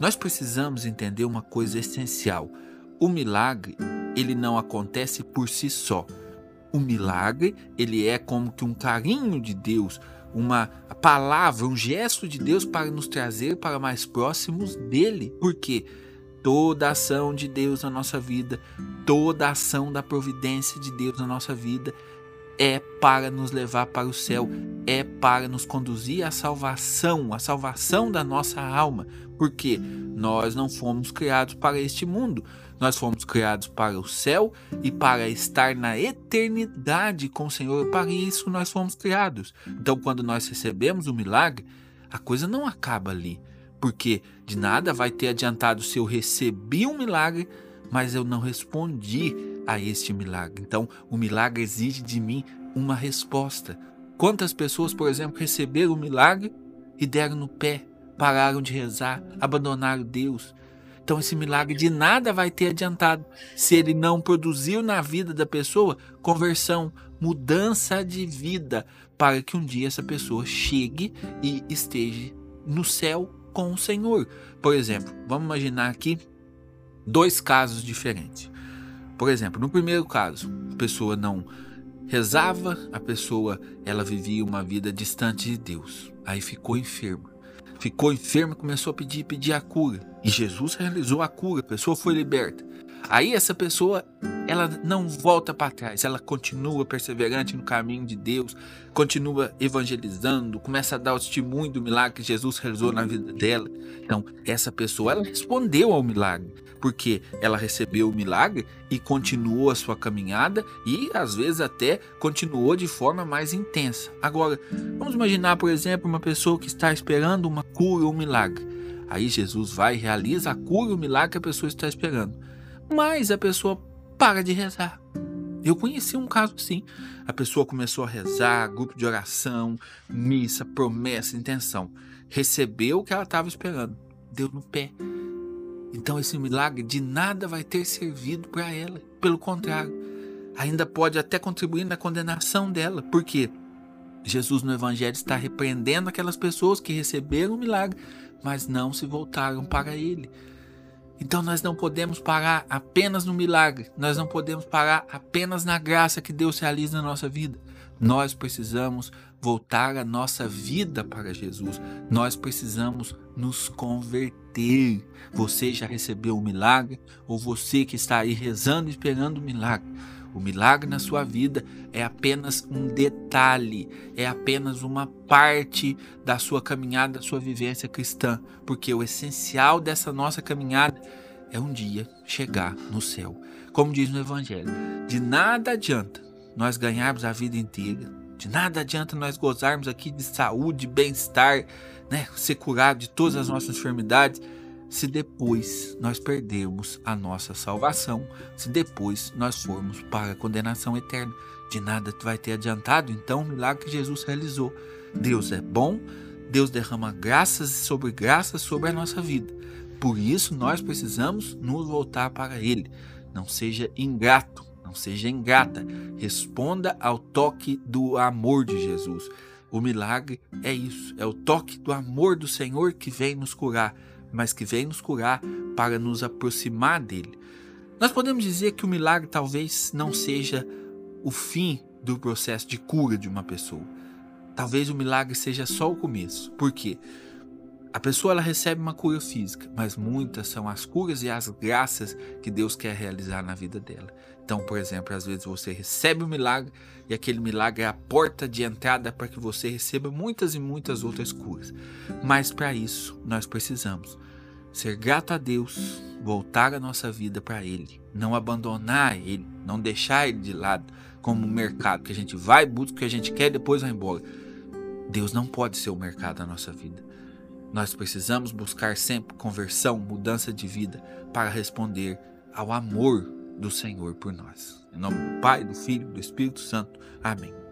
Nós precisamos entender uma coisa essencial. O milagre, ele não acontece por si só. O milagre, ele é como que um carinho de Deus, uma palavra, um gesto de Deus para nos trazer para mais próximos dele. Porque toda ação de Deus na nossa vida, toda ação da providência de Deus na nossa vida é para nos levar para o céu, é para nos conduzir à salvação, à salvação da nossa alma, porque nós não fomos criados para este mundo, nós fomos criados para o céu e para estar na eternidade com o Senhor, para isso nós fomos criados. Então, quando nós recebemos o milagre, a coisa não acaba ali, porque de nada vai ter adiantado se eu recebi um milagre mas eu não respondi a este milagre. Então, o milagre exige de mim uma resposta. Quantas pessoas, por exemplo, receberam o milagre e deram no pé, pararam de rezar, abandonaram Deus? Então, esse milagre de nada vai ter adiantado se ele não produziu na vida da pessoa conversão, mudança de vida, para que um dia essa pessoa chegue e esteja no céu com o Senhor. Por exemplo, vamos imaginar aqui dois casos diferentes. Por exemplo, no primeiro caso, a pessoa não rezava, a pessoa ela vivia uma vida distante de Deus. Aí ficou enferma. Ficou enferma, começou a pedir, pedir a cura. E Jesus realizou a cura, a pessoa foi liberta. Aí essa pessoa, ela não volta para trás, ela continua perseverante no caminho de Deus, continua evangelizando, começa a dar o testemunho do milagre que Jesus realizou na vida dela. Então, essa pessoa, ela respondeu ao milagre, porque ela recebeu o milagre e continuou a sua caminhada e às vezes até continuou de forma mais intensa. Agora, vamos imaginar, por exemplo, uma pessoa que está esperando uma cura ou um milagre. Aí Jesus vai e realiza a cura ou o milagre que a pessoa está esperando mas a pessoa para de rezar. Eu conheci um caso assim. A pessoa começou a rezar, grupo de oração, missa, promessa, intenção. Recebeu o que ela estava esperando. Deu no pé. Então esse milagre de nada vai ter servido para ela. Pelo contrário, ainda pode até contribuir na condenação dela. Porque Jesus no Evangelho está repreendendo aquelas pessoas que receberam o milagre, mas não se voltaram para ele. Então nós não podemos parar apenas no milagre, nós não podemos parar apenas na graça que Deus realiza na nossa vida. Nós precisamos voltar a nossa vida para Jesus. Nós precisamos nos converter. Você já recebeu o milagre ou você que está aí rezando esperando o milagre? O milagre na sua vida é apenas um detalhe, é apenas uma parte da sua caminhada, da sua vivência cristã, porque o essencial dessa nossa caminhada é um dia chegar no céu. Como diz no Evangelho, de nada adianta nós ganharmos a vida inteira, de nada adianta nós gozarmos aqui de saúde, bem-estar, né, ser curado de todas as nossas enfermidades se depois nós perdermos a nossa salvação, se depois nós formos para a condenação eterna. De nada vai ter adiantado então o milagre que Jesus realizou. Deus é bom, Deus derrama graças sobre graças sobre a nossa vida. Por isso nós precisamos nos voltar para Ele. Não seja ingrato, não seja ingrata. Responda ao toque do amor de Jesus. O milagre é isso, é o toque do amor do Senhor que vem nos curar mas que vem nos curar para nos aproximar dele. Nós podemos dizer que o milagre talvez não seja o fim do processo de cura de uma pessoa. Talvez o milagre seja só o começo. Por quê? A pessoa ela recebe uma cura física, mas muitas são as curas e as graças que Deus quer realizar na vida dela. Então, por exemplo, às vezes você recebe um milagre e aquele milagre é a porta de entrada para que você receba muitas e muitas outras curas. Mas para isso, nós precisamos ser grato a Deus, voltar a nossa vida para Ele, não abandonar Ele, não deixar Ele de lado como um mercado que a gente vai, busca o que a gente quer e depois vai embora. Deus não pode ser o mercado da nossa vida. Nós precisamos buscar sempre conversão, mudança de vida para responder ao amor do Senhor por nós. Em nome do Pai, do Filho e do Espírito Santo. Amém.